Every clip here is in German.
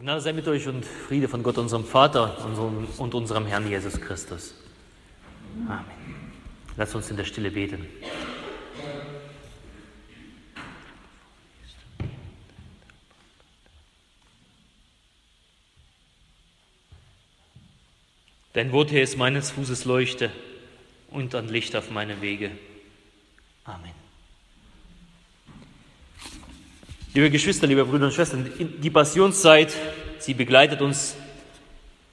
Gnade sei mit euch und Friede von Gott, unserem Vater und unserem Herrn Jesus Christus. Amen. Lasst uns in der Stille beten. Dein Wort, Herr, ist meines Fußes Leuchte und ein Licht auf meine Wege. Amen. Liebe Geschwister, liebe Brüder und Schwestern, die Passionszeit, sie begleitet uns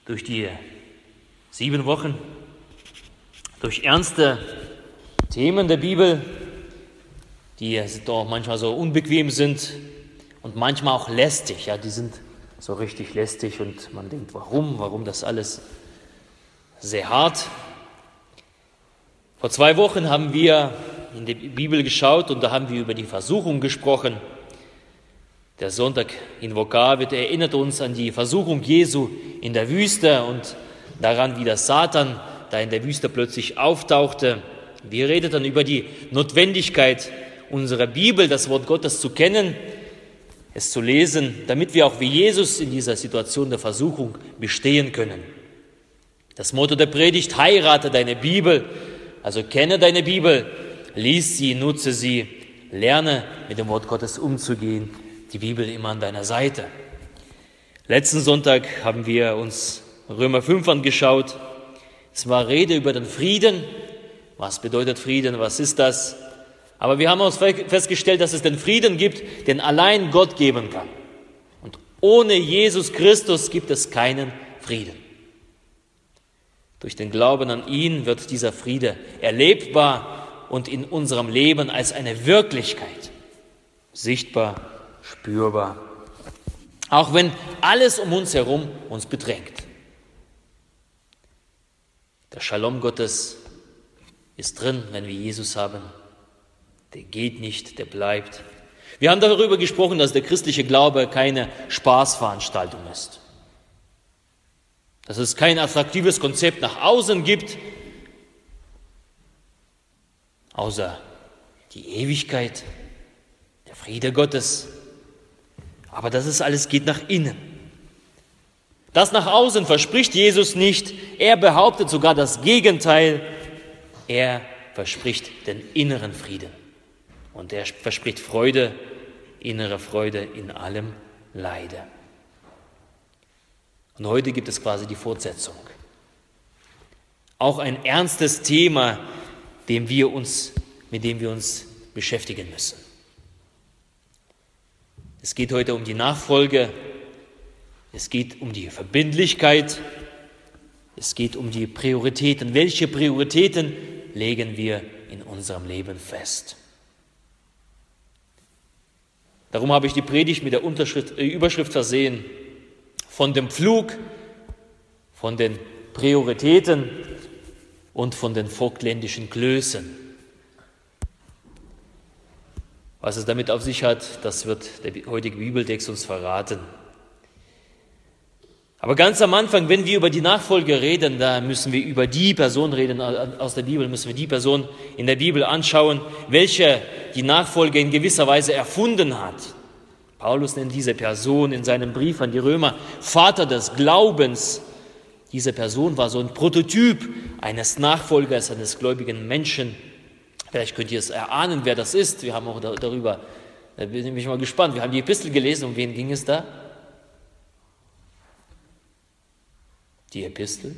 durch die sieben Wochen, durch ernste Themen der Bibel, die doch manchmal so unbequem sind und manchmal auch lästig. Ja, die sind so richtig lästig und man denkt, warum, warum das alles sehr hart. Vor zwei Wochen haben wir in die Bibel geschaut und da haben wir über die Versuchung gesprochen. Der Sonntag in Vokabit erinnert uns an die Versuchung Jesu in der Wüste und daran, wie der Satan da in der Wüste plötzlich auftauchte. Wir redeten über die Notwendigkeit unserer Bibel, das Wort Gottes zu kennen, es zu lesen, damit wir auch wie Jesus in dieser Situation der Versuchung bestehen können. Das Motto der Predigt, heirate deine Bibel, also kenne deine Bibel, lies sie, nutze sie, lerne mit dem Wort Gottes umzugehen die Bibel immer an deiner Seite. Letzten Sonntag haben wir uns Römer 5 angeschaut. Es war Rede über den Frieden. Was bedeutet Frieden? Was ist das? Aber wir haben uns festgestellt, dass es den Frieden gibt, den allein Gott geben kann. Und ohne Jesus Christus gibt es keinen Frieden. Durch den Glauben an ihn wird dieser Friede erlebbar und in unserem Leben als eine Wirklichkeit sichtbar spürbar. Auch wenn alles um uns herum uns bedrängt. Der Shalom Gottes ist drin, wenn wir Jesus haben. Der geht nicht, der bleibt. Wir haben darüber gesprochen, dass der christliche Glaube keine Spaßveranstaltung ist. Dass es kein attraktives Konzept nach außen gibt, außer die Ewigkeit, der Friede Gottes, aber das ist alles geht nach innen. Das nach außen verspricht Jesus nicht. Er behauptet sogar das Gegenteil. Er verspricht den inneren Frieden. Und er verspricht Freude, innere Freude in allem Leide. Und heute gibt es quasi die Fortsetzung. Auch ein ernstes Thema, dem wir uns, mit dem wir uns beschäftigen müssen. Es geht heute um die Nachfolge, es geht um die Verbindlichkeit, es geht um die Prioritäten. Welche Prioritäten legen wir in unserem Leben fest? Darum habe ich die Predigt mit der äh, Überschrift versehen, von dem Pflug, von den Prioritäten und von den vogtländischen Klößen. Was es damit auf sich hat, das wird der heutige Bibeltext uns verraten. Aber ganz am Anfang, wenn wir über die Nachfolge reden, da müssen wir über die Person reden aus der Bibel, müssen wir die Person in der Bibel anschauen, welche die Nachfolge in gewisser Weise erfunden hat. Paulus nennt diese Person in seinem Brief an die Römer Vater des Glaubens. Diese Person war so ein Prototyp eines Nachfolgers, eines gläubigen Menschen. Vielleicht könnt ihr es erahnen, wer das ist. Wir haben auch darüber, da bin ich mal gespannt. Wir haben die Epistel gelesen, um wen ging es da? Die Epistel,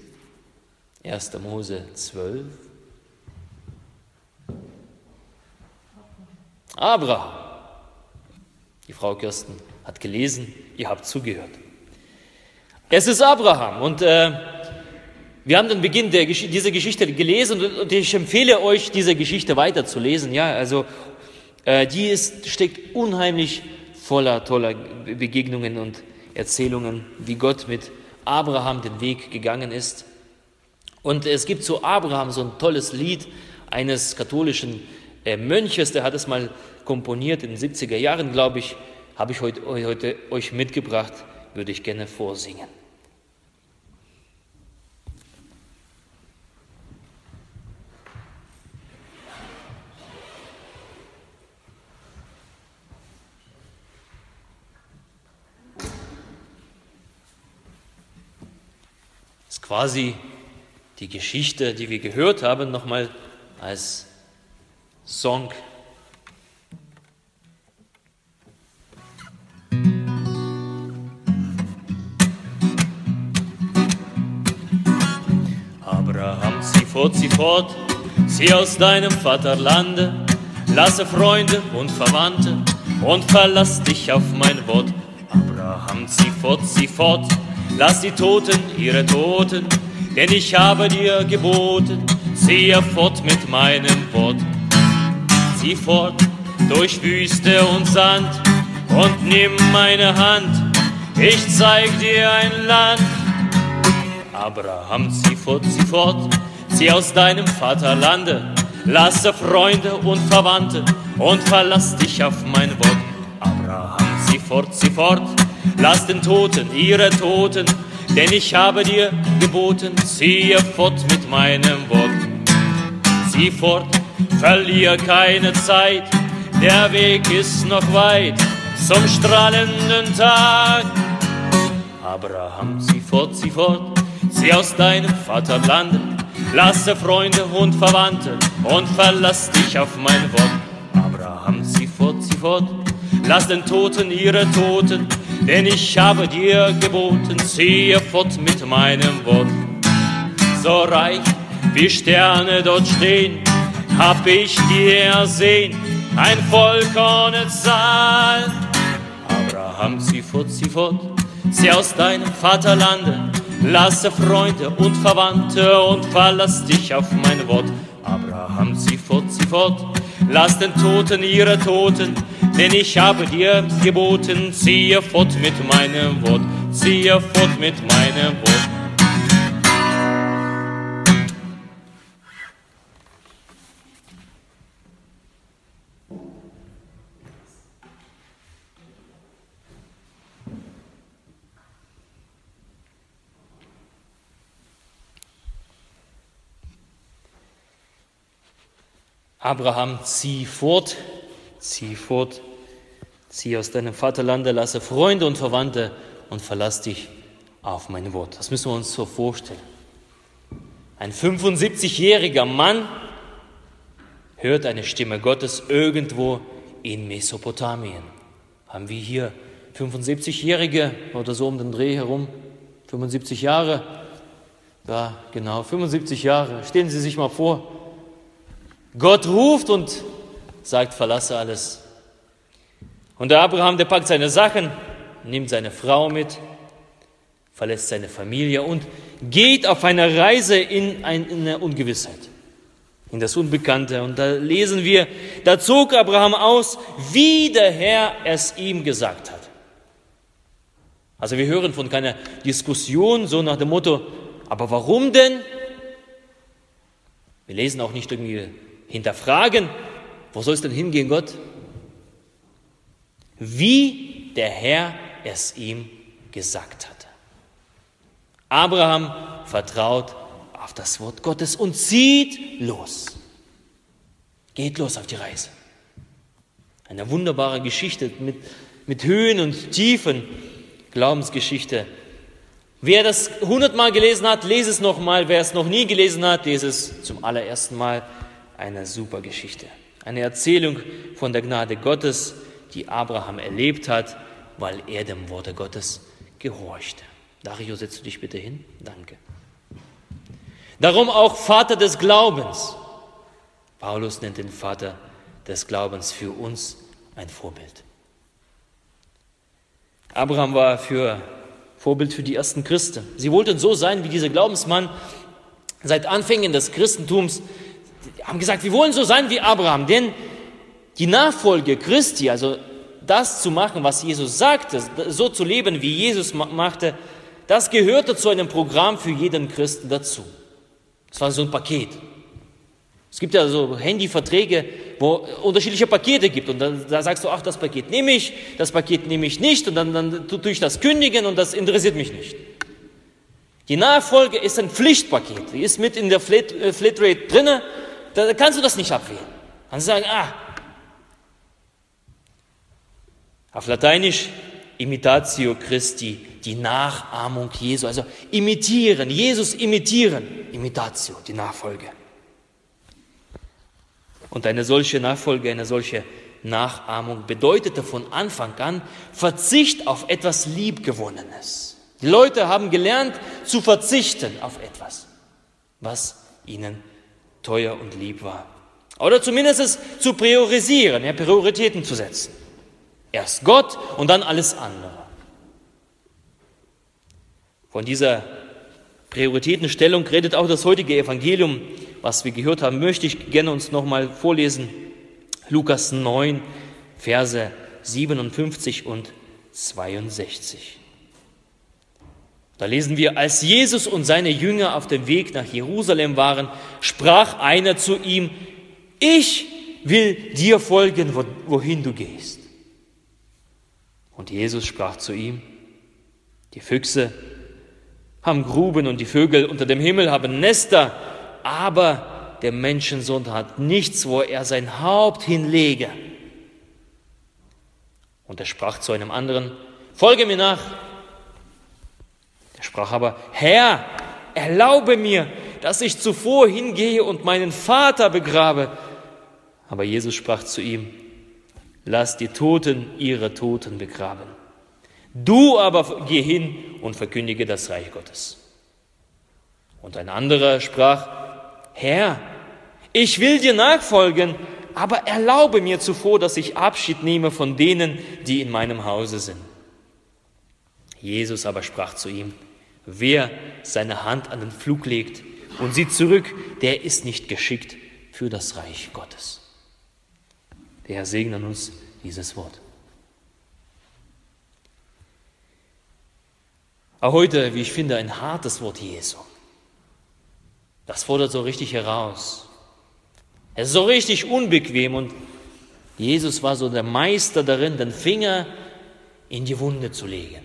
1. Mose 12. Abraham. Die Frau Kirsten hat gelesen, ihr habt zugehört. Es ist Abraham und äh, wir haben den Beginn der, dieser Geschichte gelesen und ich empfehle euch, diese Geschichte weiterzulesen. Ja, also äh, die ist, steckt unheimlich voller toller Begegnungen und Erzählungen, wie Gott mit Abraham den Weg gegangen ist. Und es gibt zu Abraham so ein tolles Lied eines katholischen äh, Mönches, der hat es mal komponiert in den 70er Jahren, glaube ich, habe ich heute, heute euch mitgebracht, würde ich gerne vorsingen. Quasi die Geschichte, die wir gehört haben, nochmal als Song. Abraham, zieh fort, zieh fort, zieh aus deinem Vaterlande, lasse Freunde und Verwandte und verlass dich auf mein Wort. Abraham, zieh fort, zieh fort, lass die Toten ihre Toten, denn ich habe dir geboten, ziehe fort mit meinem Wort. Zieh fort durch Wüste und Sand und nimm meine Hand, ich zeig dir ein Land. Abraham, zieh fort, zieh fort, zieh aus deinem Vaterlande, lasse Freunde und Verwandte und verlass dich auf mein Wort. Abraham, zieh fort, zieh fort, lass den Toten ihre Toten, denn ich habe dir geboten, ziehe fort mit meinem Wort. Zieh fort, verlier keine Zeit, der Weg ist noch weit zum strahlenden Tag. Abraham, zieh fort, zieh fort, zieh aus deinem Vaterlande, lasse Freunde und Verwandte und verlass dich auf mein Wort. Abraham, zieh fort, zieh fort, lass den Toten ihre Toten, denn ich habe dir geboten, ziehe fort mit meinem Wort. So reich wie Sterne dort stehen, hab ich dir ersehen, ein Volk ohne Zahl. Abraham, zieh fort, zieh fort, zieh aus deinem Vaterlande, lasse Freunde und Verwandte und verlass dich auf mein Wort. Abraham, zieh fort, zieh fort, lass den Toten ihre Toten, denn ich habe dir geboten, ziehe fort mit meinem Wort, ziehe fort mit meinem Wort. Abraham, zieh fort, zieh fort, zieh aus deinem Vaterlande, lasse Freunde und Verwandte und verlass dich auf mein Wort. Das müssen wir uns so vorstellen. Ein 75-jähriger Mann hört eine Stimme Gottes irgendwo in Mesopotamien. Haben wir hier 75-Jährige oder so um den Dreh herum, 75 Jahre, da genau, 75 Jahre. Stellen Sie sich mal vor, Gott ruft und sagt, verlasse alles. Und der Abraham, der packt seine Sachen, nimmt seine Frau mit, verlässt seine Familie und geht auf eine Reise in eine Ungewissheit, in das Unbekannte. Und da lesen wir, da zog Abraham aus, wie der Herr es ihm gesagt hat. Also wir hören von keiner Diskussion so nach dem Motto, aber warum denn? Wir lesen auch nicht irgendwie hinterfragen, wo soll es denn hingehen, Gott? Wie der Herr es ihm gesagt hatte. Abraham vertraut auf das Wort Gottes und zieht los. Geht los auf die Reise. Eine wunderbare Geschichte mit, mit Höhen und Tiefen, Glaubensgeschichte. Wer das hundertmal gelesen hat, lese es nochmal. Wer es noch nie gelesen hat, lese es zum allerersten Mal eine super Geschichte. Eine Erzählung von der Gnade Gottes, die Abraham erlebt hat, weil er dem Worte Gottes gehorchte. Dario, setzt du dich bitte hin? Danke. Darum auch Vater des Glaubens. Paulus nennt den Vater des Glaubens für uns ein Vorbild. Abraham war für Vorbild für die ersten Christen. Sie wollten so sein wie dieser Glaubensmann seit Anfängen des Christentums haben gesagt, wir wollen so sein wie Abraham, denn die Nachfolge Christi, also das zu machen, was Jesus sagte, so zu leben, wie Jesus machte, das gehörte zu einem Programm für jeden Christen dazu. Das war so ein Paket. Es gibt ja so Handyverträge, wo unterschiedliche Pakete gibt und dann, da sagst du, ach, das Paket nehme ich, das Paket nehme ich nicht und dann, dann tue ich das kündigen und das interessiert mich nicht. Die Nachfolge ist ein Pflichtpaket, die ist mit in der Flat, äh, Flatrate drinne da kannst du das nicht abwählen. Du sagen, ah, auf Lateinisch Imitatio Christi die Nachahmung Jesu, also imitieren, Jesus imitieren, Imitatio, die Nachfolge. Und eine solche Nachfolge, eine solche Nachahmung bedeutete von Anfang an Verzicht auf etwas Liebgewonnenes. Die Leute haben gelernt zu verzichten auf etwas, was ihnen teuer und lieb war. Oder zumindest es zu priorisieren, ja, Prioritäten zu setzen. Erst Gott und dann alles andere. Von dieser Prioritätenstellung redet auch das heutige Evangelium, was wir gehört haben, möchte ich gerne uns nochmal vorlesen. Lukas 9, Verse 57 und 62. Da lesen wir, als Jesus und seine Jünger auf dem Weg nach Jerusalem waren, sprach einer zu ihm, ich will dir folgen, wohin du gehst. Und Jesus sprach zu ihm, die Füchse haben Gruben und die Vögel unter dem Himmel haben Nester, aber der Menschensohn hat nichts, wo er sein Haupt hinlege. Und er sprach zu einem anderen, folge mir nach. Er sprach aber, Herr, erlaube mir, dass ich zuvor hingehe und meinen Vater begrabe. Aber Jesus sprach zu ihm, lass die Toten ihre Toten begraben. Du aber geh hin und verkündige das Reich Gottes. Und ein anderer sprach, Herr, ich will dir nachfolgen, aber erlaube mir zuvor, dass ich Abschied nehme von denen, die in meinem Hause sind. Jesus aber sprach zu ihm, wer seine Hand an den Flug legt und sieht zurück, der ist nicht geschickt für das Reich Gottes. Der Herr segne uns dieses Wort. Auch heute, wie ich finde, ein hartes Wort Jesu. Das fordert so richtig heraus. Es ist so richtig unbequem und Jesus war so der Meister darin, den Finger in die Wunde zu legen.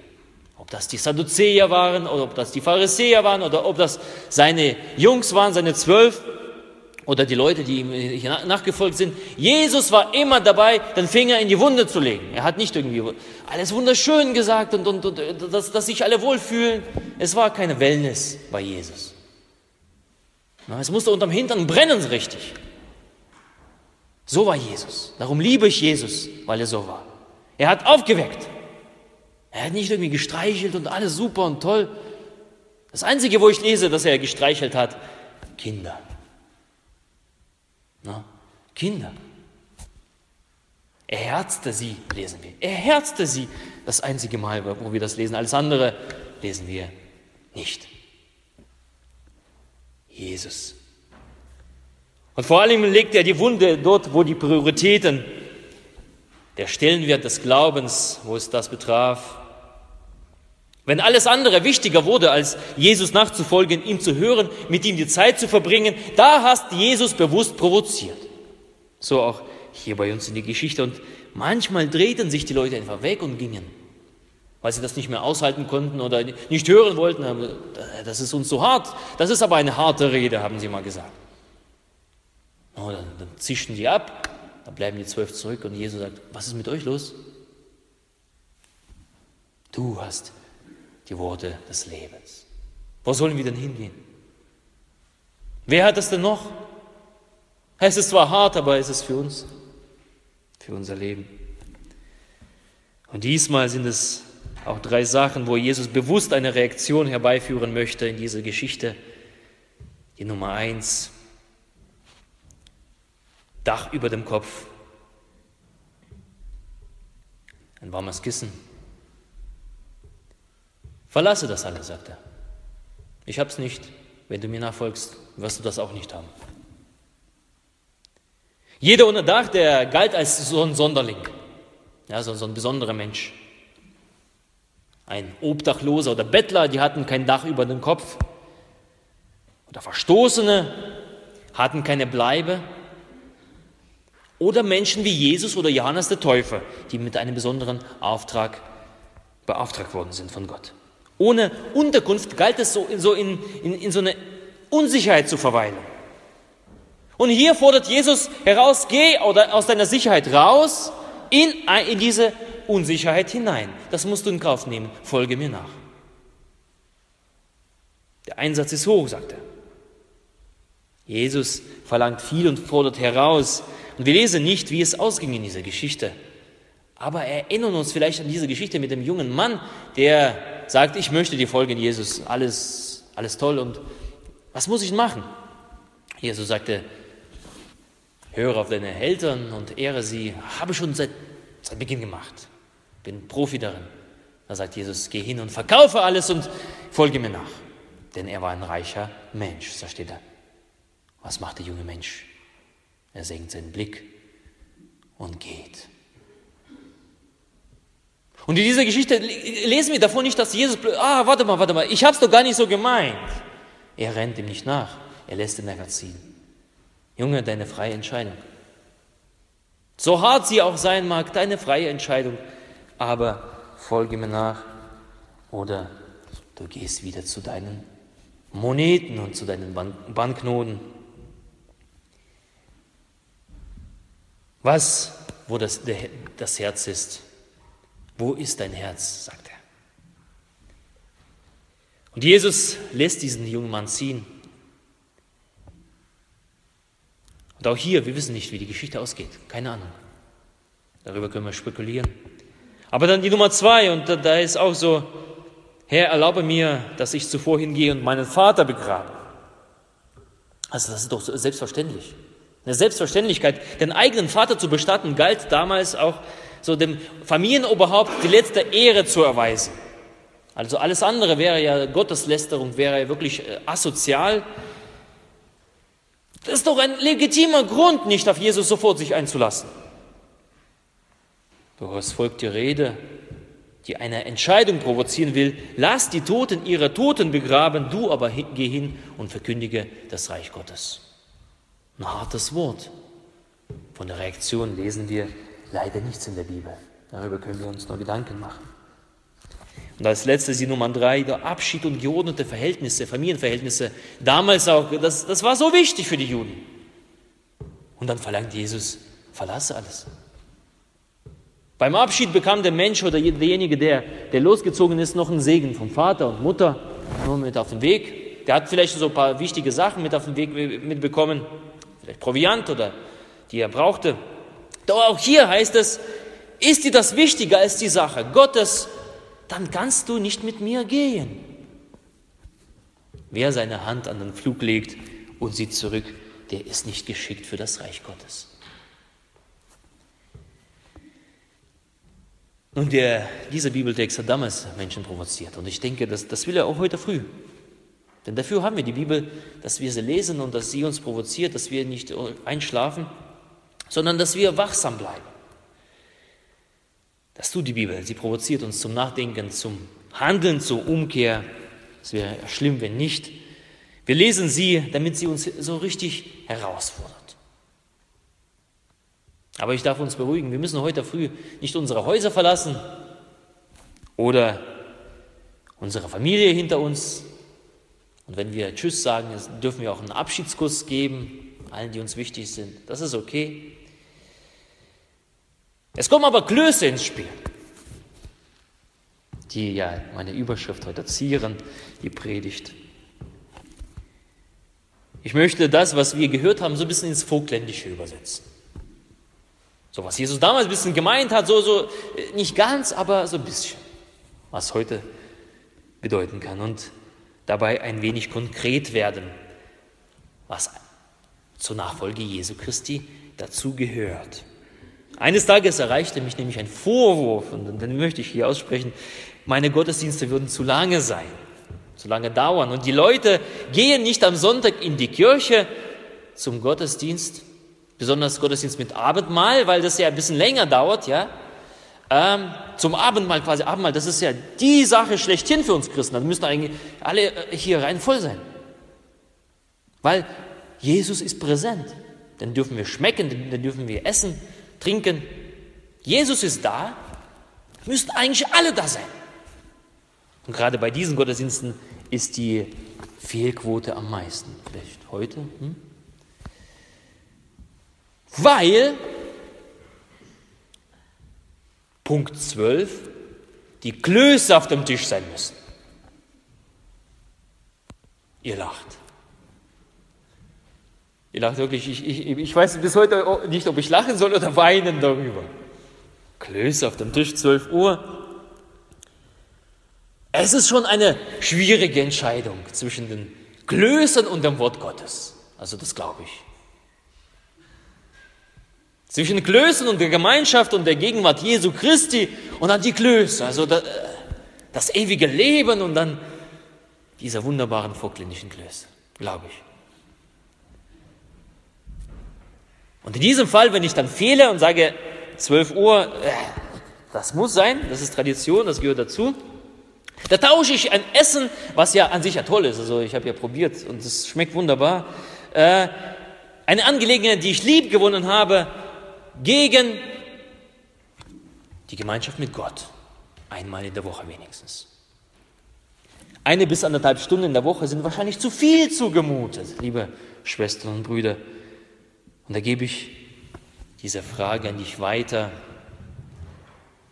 Ob das die Sadduzäer waren oder ob das die Pharisäer waren oder ob das seine Jungs waren, seine zwölf oder die Leute, die ihm nachgefolgt sind. Jesus war immer dabei, den Finger in die Wunde zu legen. Er hat nicht irgendwie alles wunderschön gesagt und, und, und dass, dass sich alle wohlfühlen. Es war keine Wellness bei Jesus. Es musste unterm Hintern brennen richtig. So war Jesus. Darum liebe ich Jesus, weil er so war. Er hat aufgeweckt. Er hat nicht irgendwie gestreichelt und alles super und toll. Das Einzige, wo ich lese, dass er gestreichelt hat, Kinder. Na, Kinder. Er herzte sie, lesen wir. Er herzte sie. Das einzige Mal, wo wir das lesen. Alles andere lesen wir nicht. Jesus. Und vor allem legt er die Wunde dort, wo die Prioritäten, der Stellenwert des Glaubens, wo es das betraf, wenn alles andere wichtiger wurde, als Jesus nachzufolgen, ihm zu hören, mit ihm die Zeit zu verbringen, da hast Jesus bewusst provoziert. So auch hier bei uns in die Geschichte. Und manchmal drehten sich die Leute einfach weg und gingen, weil sie das nicht mehr aushalten konnten oder nicht hören wollten. Das ist uns so hart. Das ist aber eine harte Rede, haben sie mal gesagt. Oh, dann, dann zischen die ab, dann bleiben die zwölf zurück und Jesus sagt, was ist mit euch los? Du hast die Worte des Lebens. Wo sollen wir denn hingehen? Wer hat es denn noch? Es ist zwar hart, aber es ist für uns, für unser Leben. Und diesmal sind es auch drei Sachen, wo Jesus bewusst eine Reaktion herbeiführen möchte in dieser Geschichte. Die Nummer eins, Dach über dem Kopf, ein warmes Kissen, Verlasse das alles, sagt er. Ich hab's nicht. Wenn du mir nachfolgst, wirst du das auch nicht haben. Jeder ohne Dach, der galt als so ein Sonderling, ja, so, so ein besonderer Mensch. Ein Obdachloser oder Bettler, die hatten kein Dach über dem Kopf. Oder Verstoßene hatten keine Bleibe. Oder Menschen wie Jesus oder Johannes der Täufer, die mit einem besonderen Auftrag beauftragt worden sind von Gott. Ohne Unterkunft galt es so, in, so in, in, in so eine Unsicherheit zu verweilen. Und hier fordert Jesus heraus, geh aus deiner Sicherheit raus in, in diese Unsicherheit hinein. Das musst du in Kauf nehmen. Folge mir nach. Der Einsatz ist hoch, sagt er. Jesus verlangt viel und fordert heraus. Und wir lesen nicht, wie es ausging in dieser Geschichte. Aber erinnern uns vielleicht an diese Geschichte mit dem jungen Mann, der sagt, ich möchte dir folgen, Jesus, alles, alles toll und was muss ich machen? Jesus sagte, höre auf deine Eltern und ehre sie, habe schon seit, seit Beginn gemacht, bin Profi darin. Da sagt Jesus, geh hin und verkaufe alles und folge mir nach. Denn er war ein reicher Mensch, so steht er. Was macht der junge Mensch? Er senkt seinen Blick und geht. Und in dieser Geschichte lesen wir davon nicht, dass Jesus, ah, warte mal, warte mal, ich habe es doch gar nicht so gemeint. Er rennt ihm nicht nach, er lässt ihn einfach ziehen. Junge, deine freie Entscheidung. So hart sie auch sein mag, deine freie Entscheidung, aber folge mir nach oder du gehst wieder zu deinen Moneten und zu deinen Banknoten. Was, wo das, das Herz ist, wo ist dein Herz, sagt er. Und Jesus lässt diesen jungen Mann ziehen. Und auch hier, wir wissen nicht, wie die Geschichte ausgeht. Keine Ahnung. Darüber können wir spekulieren. Aber dann die Nummer zwei, und da, da ist auch so, Herr, erlaube mir, dass ich zuvor hingehe und meinen Vater begrabe. Also das ist doch selbstverständlich. Eine Selbstverständlichkeit, den eigenen Vater zu bestatten, galt damals auch so dem Familienoberhaupt die letzte Ehre zu erweisen. Also alles andere wäre ja Gotteslästerung, wäre ja wirklich äh, asozial. Das ist doch ein legitimer Grund, nicht auf Jesus sofort sich einzulassen. Doch es folgt die Rede, die eine Entscheidung provozieren will. Lass die Toten ihre Toten begraben, du aber geh hin und verkündige das Reich Gottes. Ein hartes Wort. Von der Reaktion lesen wir leider nichts in der Bibel. Darüber können wir uns nur Gedanken machen. Und als letztes die Nummer drei, der Abschied und geordnete Verhältnisse, Familienverhältnisse. Damals auch, das, das war so wichtig für die Juden. Und dann verlangt Jesus, verlasse alles. Beim Abschied bekam der Mensch oder derjenige, der, der losgezogen ist, noch einen Segen vom Vater und Mutter nur mit auf den Weg. Der hat vielleicht so ein paar wichtige Sachen mit auf den Weg mitbekommen vielleicht Proviant oder die er brauchte. Doch auch hier heißt es, ist dir das wichtiger als die Sache Gottes, dann kannst du nicht mit mir gehen. Wer seine Hand an den Flug legt und sieht zurück, der ist nicht geschickt für das Reich Gottes. Nun, der, dieser Bibeltext hat damals Menschen provoziert und ich denke, das, das will er auch heute früh. Denn dafür haben wir die Bibel, dass wir sie lesen und dass sie uns provoziert, dass wir nicht einschlafen, sondern dass wir wachsam bleiben. Das tut die Bibel. Sie provoziert uns zum Nachdenken, zum Handeln, zur Umkehr. Es wäre schlimm, wenn nicht. Wir lesen sie, damit sie uns so richtig herausfordert. Aber ich darf uns beruhigen, wir müssen heute früh nicht unsere Häuser verlassen oder unsere Familie hinter uns und wenn wir Tschüss sagen, dürfen wir auch einen Abschiedskuss geben, allen, die uns wichtig sind. Das ist okay. Es kommen aber Klöße ins Spiel, die ja meine Überschrift heute zieren, die Predigt. Ich möchte das, was wir gehört haben, so ein bisschen ins Vogtländische übersetzen. So was Jesus damals ein bisschen gemeint hat, so, so nicht ganz, aber so ein bisschen, was heute bedeuten kann. Und dabei ein wenig konkret werden, was zur Nachfolge Jesu Christi dazu gehört. Eines Tages erreichte mich nämlich ein Vorwurf, und den möchte ich hier aussprechen, meine Gottesdienste würden zu lange sein, zu lange dauern. Und die Leute gehen nicht am Sonntag in die Kirche zum Gottesdienst, besonders Gottesdienst mit Abendmahl, weil das ja ein bisschen länger dauert, ja, ähm, zum Abendmahl quasi. Abendmahl, das ist ja die Sache schlechthin für uns Christen. Da müssen eigentlich alle äh, hier rein voll sein. Weil Jesus ist präsent. Dann dürfen wir schmecken, dann dürfen wir essen, trinken. Jesus ist da, müssten eigentlich alle da sein. Und gerade bei diesen Gottesdiensten ist die Fehlquote am meisten. Vielleicht heute. Hm? Weil Punkt 12, die Klöße auf dem Tisch sein müssen. Ihr lacht. Ihr lacht wirklich. Ich, ich, ich weiß bis heute nicht, ob ich lachen soll oder weinen darüber. Klöße auf dem Tisch, 12 Uhr. Es ist schon eine schwierige Entscheidung zwischen den Klößen und dem Wort Gottes. Also das glaube ich. Zwischen Klößen und der Gemeinschaft und der Gegenwart Jesu Christi und dann die Klöße, also das, das ewige Leben und dann diese wunderbaren vorklinischen Klöße, glaube ich. Und in diesem Fall, wenn ich dann fehle und sage 12 Uhr, äh, das muss sein, das ist Tradition, das gehört dazu, da tausche ich ein Essen, was ja an sich ja toll ist, also ich habe ja probiert und es schmeckt wunderbar, äh, eine Angelegenheit, die ich lieb gewonnen habe, gegen die Gemeinschaft mit Gott. Einmal in der Woche wenigstens. Eine bis anderthalb Stunden in der Woche sind wahrscheinlich zu viel zugemutet, liebe Schwestern und Brüder. Und da gebe ich diese Frage an dich weiter.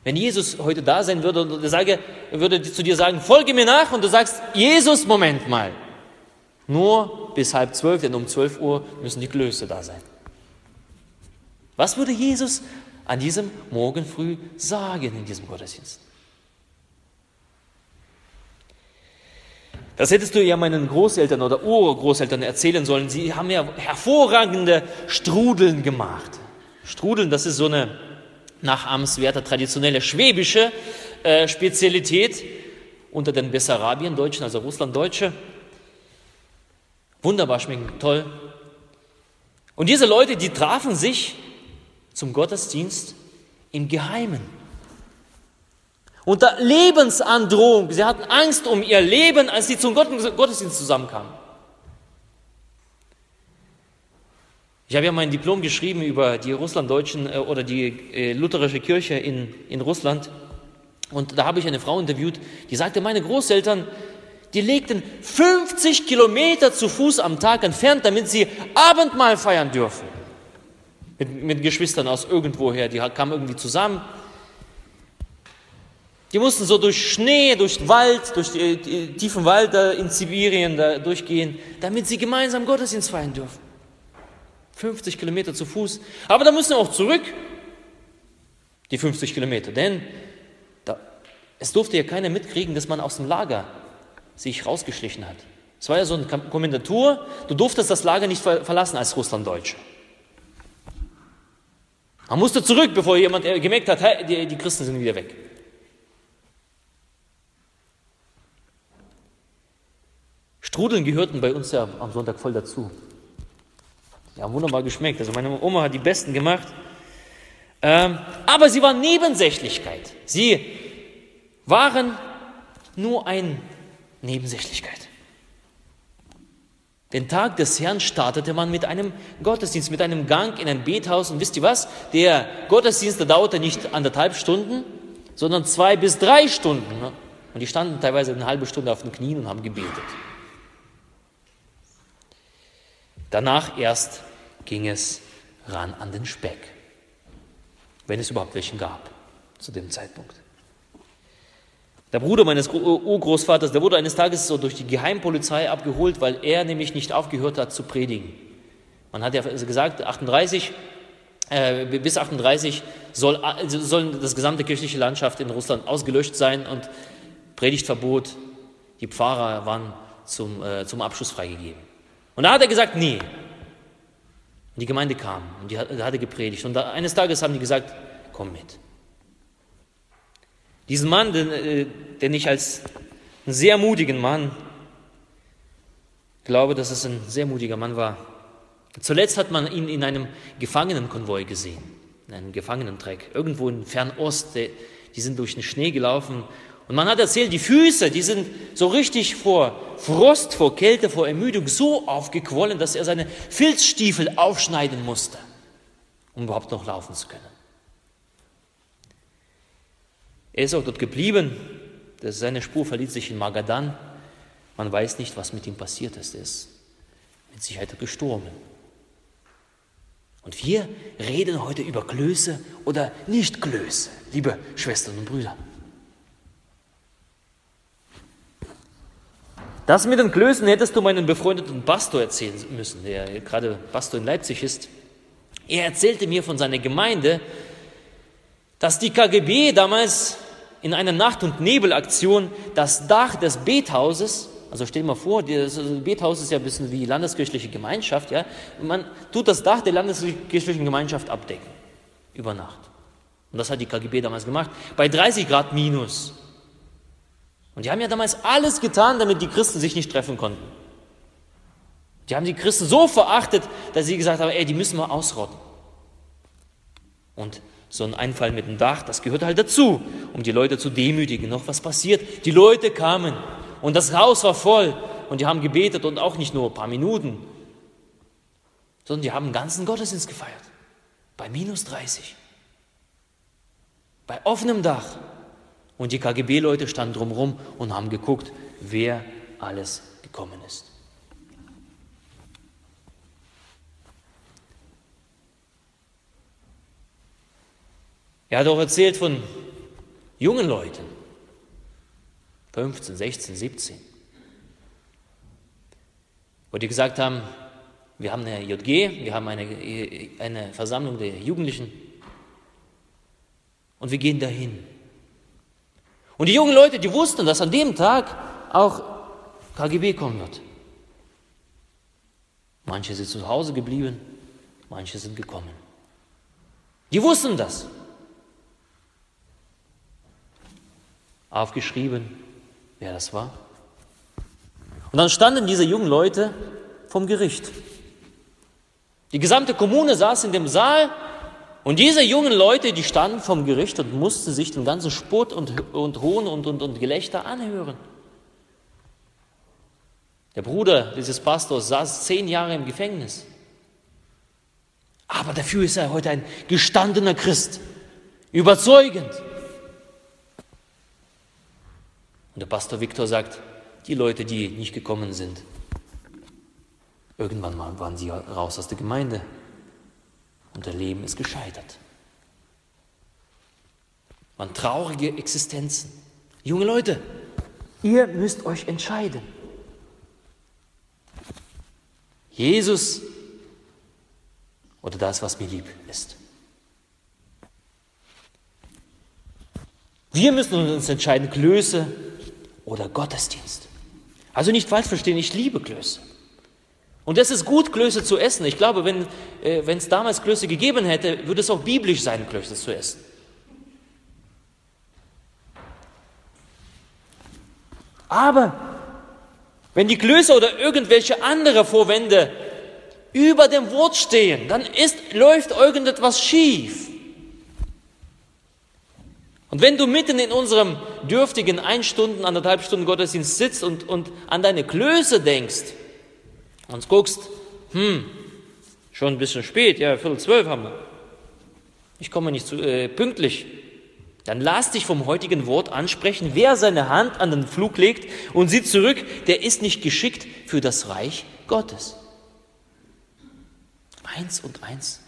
Wenn Jesus heute da sein würde und sage, er würde zu dir sagen, folge mir nach und du sagst, Jesus, Moment mal. Nur bis halb zwölf, denn um zwölf Uhr müssen die Klöße da sein. Was würde Jesus an diesem Morgen früh sagen in diesem Gottesdienst? Das hättest du ja meinen Großeltern oder Urgroßeltern erzählen sollen. Sie haben ja hervorragende Strudeln gemacht. Strudeln, das ist so eine nachahmenswerte traditionelle schwäbische äh, Spezialität unter den Bessarabien-Deutschen, also Russland-Deutsche. Wunderbar schmecken, toll. Und diese Leute, die trafen sich zum Gottesdienst im Geheimen. Unter Lebensandrohung. Sie hatten Angst um ihr Leben, als sie zum Gottesdienst zusammenkamen. Ich habe ja mein Diplom geschrieben über die Russlanddeutschen äh, oder die äh, lutherische Kirche in, in Russland. Und da habe ich eine Frau interviewt, die sagte, meine Großeltern, die legten 50 Kilometer zu Fuß am Tag entfernt, damit sie Abendmahl feiern dürfen. Mit, mit Geschwistern aus irgendwoher, die kamen irgendwie zusammen. Die mussten so durch Schnee, durch Wald, durch die, die tiefen Wald in Sibirien da durchgehen, damit sie gemeinsam Gottesdienst feiern dürfen. 50 Kilometer zu Fuß. Aber da müssen wir auch zurück, die 50 Kilometer. Denn da, es durfte ja keiner mitkriegen, dass man aus dem Lager sich rausgeschlichen hat. Es war ja so eine Kommandatur, du durftest das Lager nicht verlassen als Russlanddeutsche. Man musste zurück, bevor jemand gemerkt hat, hey, die, die Christen sind wieder weg. Strudeln gehörten bei uns ja am Sonntag voll dazu. Haben wunderbar geschmeckt. Also meine Oma hat die besten gemacht. Ähm, aber sie waren Nebensächlichkeit. Sie waren nur eine Nebensächlichkeit. Den Tag des Herrn startete man mit einem Gottesdienst, mit einem Gang in ein Bethaus. Und wisst ihr was? Der Gottesdienst der dauerte nicht anderthalb Stunden, sondern zwei bis drei Stunden. Ne? Und die standen teilweise eine halbe Stunde auf den Knien und haben gebetet. Danach erst ging es ran an den Speck, wenn es überhaupt welchen gab zu dem Zeitpunkt. Der Bruder meines Urgroßvaters, der wurde eines Tages so durch die Geheimpolizei abgeholt, weil er nämlich nicht aufgehört hat zu predigen. Man hat ja gesagt, 38, äh, bis 38 soll, also soll das gesamte kirchliche Landschaft in Russland ausgelöscht sein und Predigtverbot, die Pfarrer waren zum, äh, zum Abschluss freigegeben. Und da hat er gesagt, nee. Und die Gemeinde kam und die hat, hatte gepredigt. Und da, eines Tages haben die gesagt, komm mit. Diesen Mann, den, äh, den ich als einen sehr mutigen Mann glaube, dass es ein sehr mutiger Mann war. Zuletzt hat man ihn in einem Gefangenenkonvoi gesehen, in einem Gefangenentreck, irgendwo in Fernost. Die sind durch den Schnee gelaufen. Und man hat erzählt, die Füße, die sind so richtig vor Frost, vor Kälte, vor Ermüdung so aufgequollen, dass er seine Filzstiefel aufschneiden musste, um überhaupt noch laufen zu können. Er ist auch dort geblieben. Seine Spur verliert sich in Magadan. Man weiß nicht, was mit ihm passiert ist. Er ist mit Sicherheit gestorben. Und wir reden heute über Klöße oder nicht Klöße, liebe Schwestern und Brüder. Das mit den Klößen hättest du meinen befreundeten Pastor erzählen müssen, der gerade Pastor in Leipzig ist. Er erzählte mir von seiner Gemeinde, dass die KGB damals in einer Nacht- und Nebelaktion das Dach des Bethauses, also stell dir mal vor, das Bethaus ist ja ein bisschen wie landeskirchliche Gemeinschaft, ja, man tut das Dach der landeskirchlichen Gemeinschaft abdecken, über Nacht. Und das hat die KGB damals gemacht, bei 30 Grad minus. Und die haben ja damals alles getan, damit die Christen sich nicht treffen konnten. Die haben die Christen so verachtet, dass sie gesagt haben, ey, die müssen wir ausrotten. Und so ein Einfall mit dem Dach, das gehört halt dazu, um die Leute zu demütigen. Noch was passiert? Die Leute kamen und das Haus war voll und die haben gebetet und auch nicht nur ein paar Minuten, sondern die haben einen ganzen Gottesdienst gefeiert. Bei minus 30. Bei offenem Dach. Und die KGB-Leute standen drumherum und haben geguckt, wer alles gekommen ist. Er hat auch erzählt von jungen Leuten, 15, 16, 17, wo die gesagt haben, wir haben eine JG, wir haben eine, eine Versammlung der Jugendlichen und wir gehen dahin. Und die jungen Leute, die wussten, dass an dem Tag auch KGB kommen wird. Manche sind zu Hause geblieben, manche sind gekommen. Die wussten das. Aufgeschrieben, wer das war. Und dann standen diese jungen Leute vom Gericht. Die gesamte Kommune saß in dem Saal und diese jungen Leute, die standen vom Gericht und mussten sich den ganzen Spott und, und Hohn und, und, und Gelächter anhören. Der Bruder dieses Pastors saß zehn Jahre im Gefängnis. Aber dafür ist er heute ein gestandener Christ, überzeugend. Und der Pastor Viktor sagt, die Leute, die nicht gekommen sind, irgendwann mal waren sie raus aus der Gemeinde und der Leben ist gescheitert. Waren traurige Existenzen. Junge Leute, ihr müsst euch entscheiden. Jesus oder das, was mir lieb ist. Wir müssen uns entscheiden, Klöße oder Gottesdienst. Also nicht falsch verstehen, ich liebe Klöße. Und es ist gut, Klöße zu essen. Ich glaube, wenn äh, es damals Klöße gegeben hätte, würde es auch biblisch sein, Klöße zu essen. Aber wenn die Klöße oder irgendwelche andere Vorwände über dem Wort stehen, dann ist, läuft irgendetwas schief. Und wenn du mitten in unserem dürftigen ein Stunden, anderthalb Stunden Gottesdienst sitzt und, und an deine Klöße denkst, und guckst, hm, schon ein bisschen spät, ja, Viertel zwölf haben wir. Ich komme nicht zu, äh, pünktlich. Dann lass dich vom heutigen Wort ansprechen. Wer seine Hand an den Flug legt und sieht zurück, der ist nicht geschickt für das Reich Gottes. Eins und eins.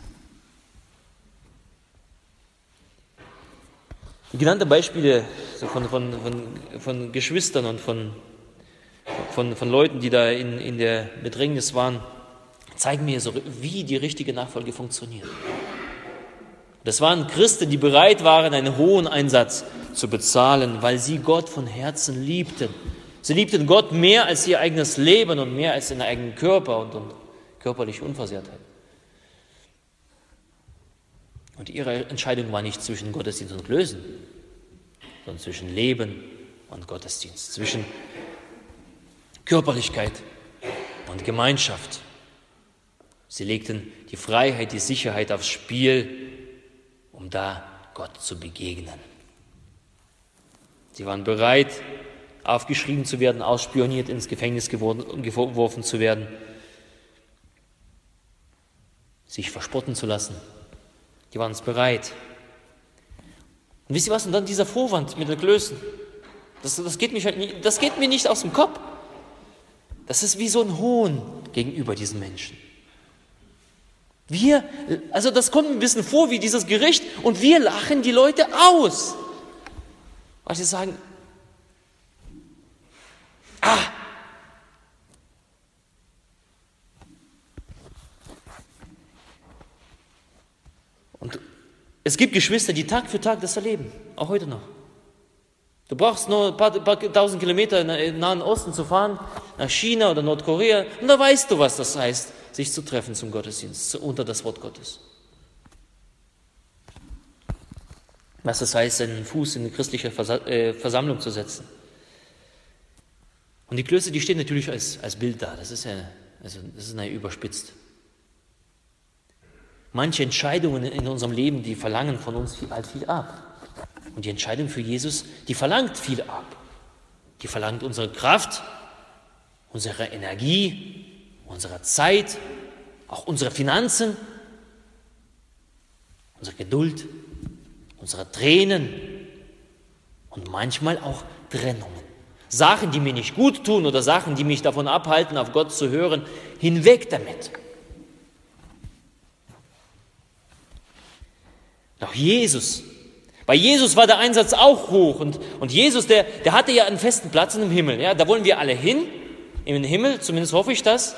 Die genannten Beispiele von, von, von, von Geschwistern und von von, von Leuten, die da in, in der Bedrängnis waren, zeigen mir so, wie die richtige Nachfolge funktioniert. Das waren Christen, die bereit waren, einen hohen Einsatz zu bezahlen, weil sie Gott von Herzen liebten. Sie liebten Gott mehr als ihr eigenes Leben und mehr als ihren eigenen Körper und, und körperliche Unversehrtheit. Und ihre Entscheidung war nicht zwischen Gottesdienst und Lösen, sondern zwischen Leben und Gottesdienst, zwischen Körperlichkeit und Gemeinschaft. Sie legten die Freiheit, die Sicherheit aufs Spiel, um da Gott zu begegnen. Sie waren bereit, aufgeschrieben zu werden, ausspioniert, ins Gefängnis geworfen zu werden, sich verspotten zu lassen. Die waren es bereit. Und wisst ihr was? Und dann dieser Vorwand mit den Klößen. Das, das, geht mich halt das geht mir nicht aus dem Kopf. Das ist wie so ein Hohn gegenüber diesen Menschen. Wir, also das kommt ein bisschen vor wie dieses Gericht und wir lachen die Leute aus, weil sie sagen, ah, Und es gibt Geschwister, die Tag für Tag das erleben, auch heute noch. Du brauchst nur ein paar, paar tausend Kilometer in den Nahen Osten zu fahren, nach China oder Nordkorea, und da weißt du, was das heißt, sich zu treffen zum Gottesdienst, unter das Wort Gottes. Was das heißt, seinen Fuß in eine christliche äh, Versammlung zu setzen. Und die Klöße, die stehen natürlich als, als Bild da. Das ist ja also das ist überspitzt. Manche Entscheidungen in unserem Leben, die verlangen von uns viel, halt viel ab. Und die Entscheidung für Jesus, die verlangt viel ab. Die verlangt unsere Kraft, unsere Energie, unsere Zeit, auch unsere Finanzen, unsere Geduld, unsere Tränen und manchmal auch Trennungen. Sachen, die mir nicht gut tun oder Sachen, die mich davon abhalten, auf Gott zu hören, hinweg damit. Doch Jesus, bei Jesus war der Einsatz auch hoch und, und Jesus, der, der hatte ja einen festen Platz im Himmel. Ja, da wollen wir alle hin, im Himmel, zumindest hoffe ich das.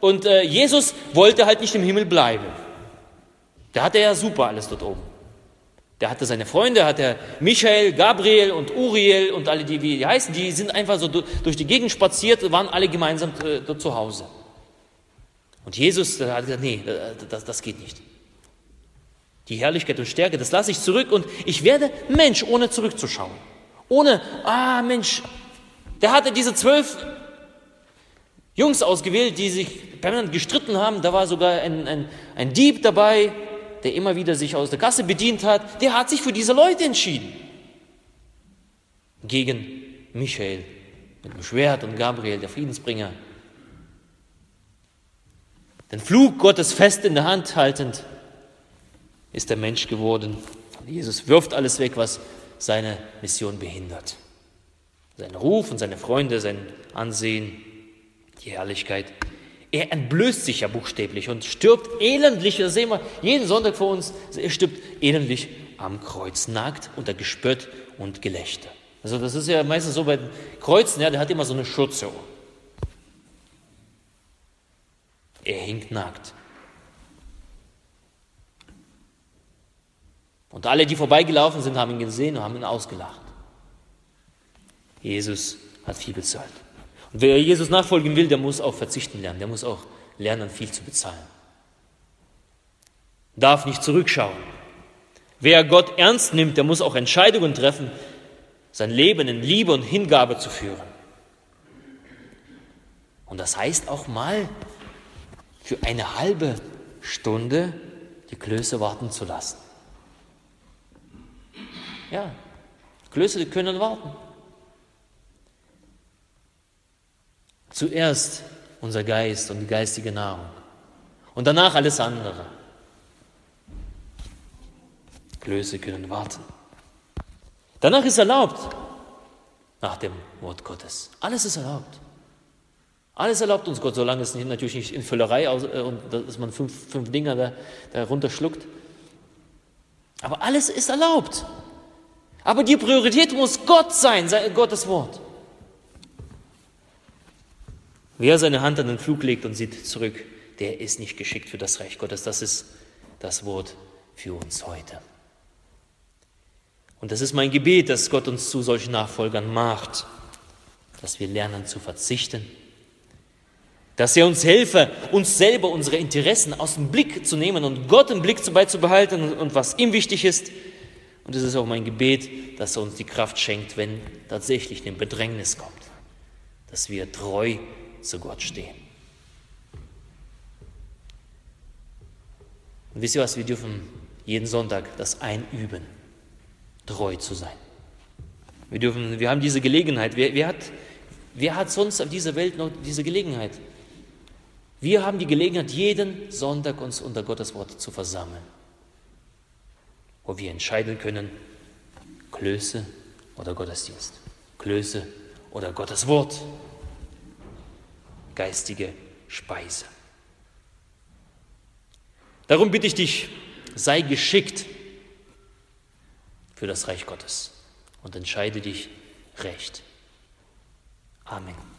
Und äh, Jesus wollte halt nicht im Himmel bleiben. Der hatte ja super alles dort oben. Der hatte seine Freunde, hat er Michael, Gabriel und Uriel und alle, die, wie die heißen, die sind einfach so durch die Gegend spaziert, waren alle gemeinsam äh, dort zu Hause. Und Jesus hat gesagt, nee, das, das geht nicht. Die Herrlichkeit und Stärke, das lasse ich zurück und ich werde Mensch, ohne zurückzuschauen. Ohne, ah Mensch, der hatte diese zwölf Jungs ausgewählt, die sich permanent gestritten haben. Da war sogar ein, ein, ein Dieb dabei, der immer wieder sich aus der Kasse bedient hat, der hat sich für diese Leute entschieden. Gegen Michael mit dem Schwert und Gabriel, der Friedensbringer. Den Flug Gottes fest in der Hand haltend, ist der Mensch geworden. Jesus wirft alles weg, was seine Mission behindert. Sein Ruf und seine Freunde, sein Ansehen, die Herrlichkeit. Er entblößt sich ja buchstäblich und stirbt elendlich, das sehen wir jeden Sonntag vor uns, er stirbt elendlich am Kreuz, nackt unter Gespött und Gelächter. Also das ist ja meistens so bei Kreuzen, ja, der hat immer so eine Schürze. Er hinkt nackt. Und alle, die vorbeigelaufen sind, haben ihn gesehen und haben ihn ausgelacht. Jesus hat viel bezahlt. Und wer Jesus nachfolgen will, der muss auch verzichten lernen, der muss auch lernen, viel zu bezahlen. Darf nicht zurückschauen. Wer Gott ernst nimmt, der muss auch Entscheidungen treffen, sein Leben in Liebe und Hingabe zu führen. Und das heißt auch mal, für eine halbe Stunde die Klöße warten zu lassen. Ja, Klöße können warten. Zuerst unser Geist und die geistige Nahrung und danach alles andere. Klöße können warten. Danach ist erlaubt, nach dem Wort Gottes. Alles ist erlaubt. Alles erlaubt uns Gott, solange es natürlich nicht in Füllerei aus, äh, und dass man fünf, fünf Dinger da, da runterschluckt. Aber alles ist erlaubt. Aber die Priorität muss Gott sein, Gottes Wort. Wer seine Hand an den Flug legt und sieht zurück, der ist nicht geschickt für das Reich Gottes. Das ist das Wort für uns heute. Und das ist mein Gebet, dass Gott uns zu solchen Nachfolgern macht, dass wir lernen zu verzichten, dass er uns helfe, uns selber unsere Interessen aus dem Blick zu nehmen und Gott im Blick beizubehalten und was ihm wichtig ist. Und es ist auch mein Gebet, dass er uns die Kraft schenkt, wenn tatsächlich ein Bedrängnis kommt, dass wir treu zu Gott stehen. Und wisst ihr was, wir dürfen jeden Sonntag das einüben, treu zu sein. Wir, dürfen, wir haben diese Gelegenheit. Wer, wer, hat, wer hat sonst auf dieser Welt noch diese Gelegenheit? Wir haben die Gelegenheit, jeden Sonntag uns unter Gottes Wort zu versammeln, wo wir entscheiden können, Klöße oder Gottesdienst, Klöße oder Gottes Wort geistige Speise. Darum bitte ich dich, sei geschickt für das Reich Gottes und entscheide dich recht. Amen.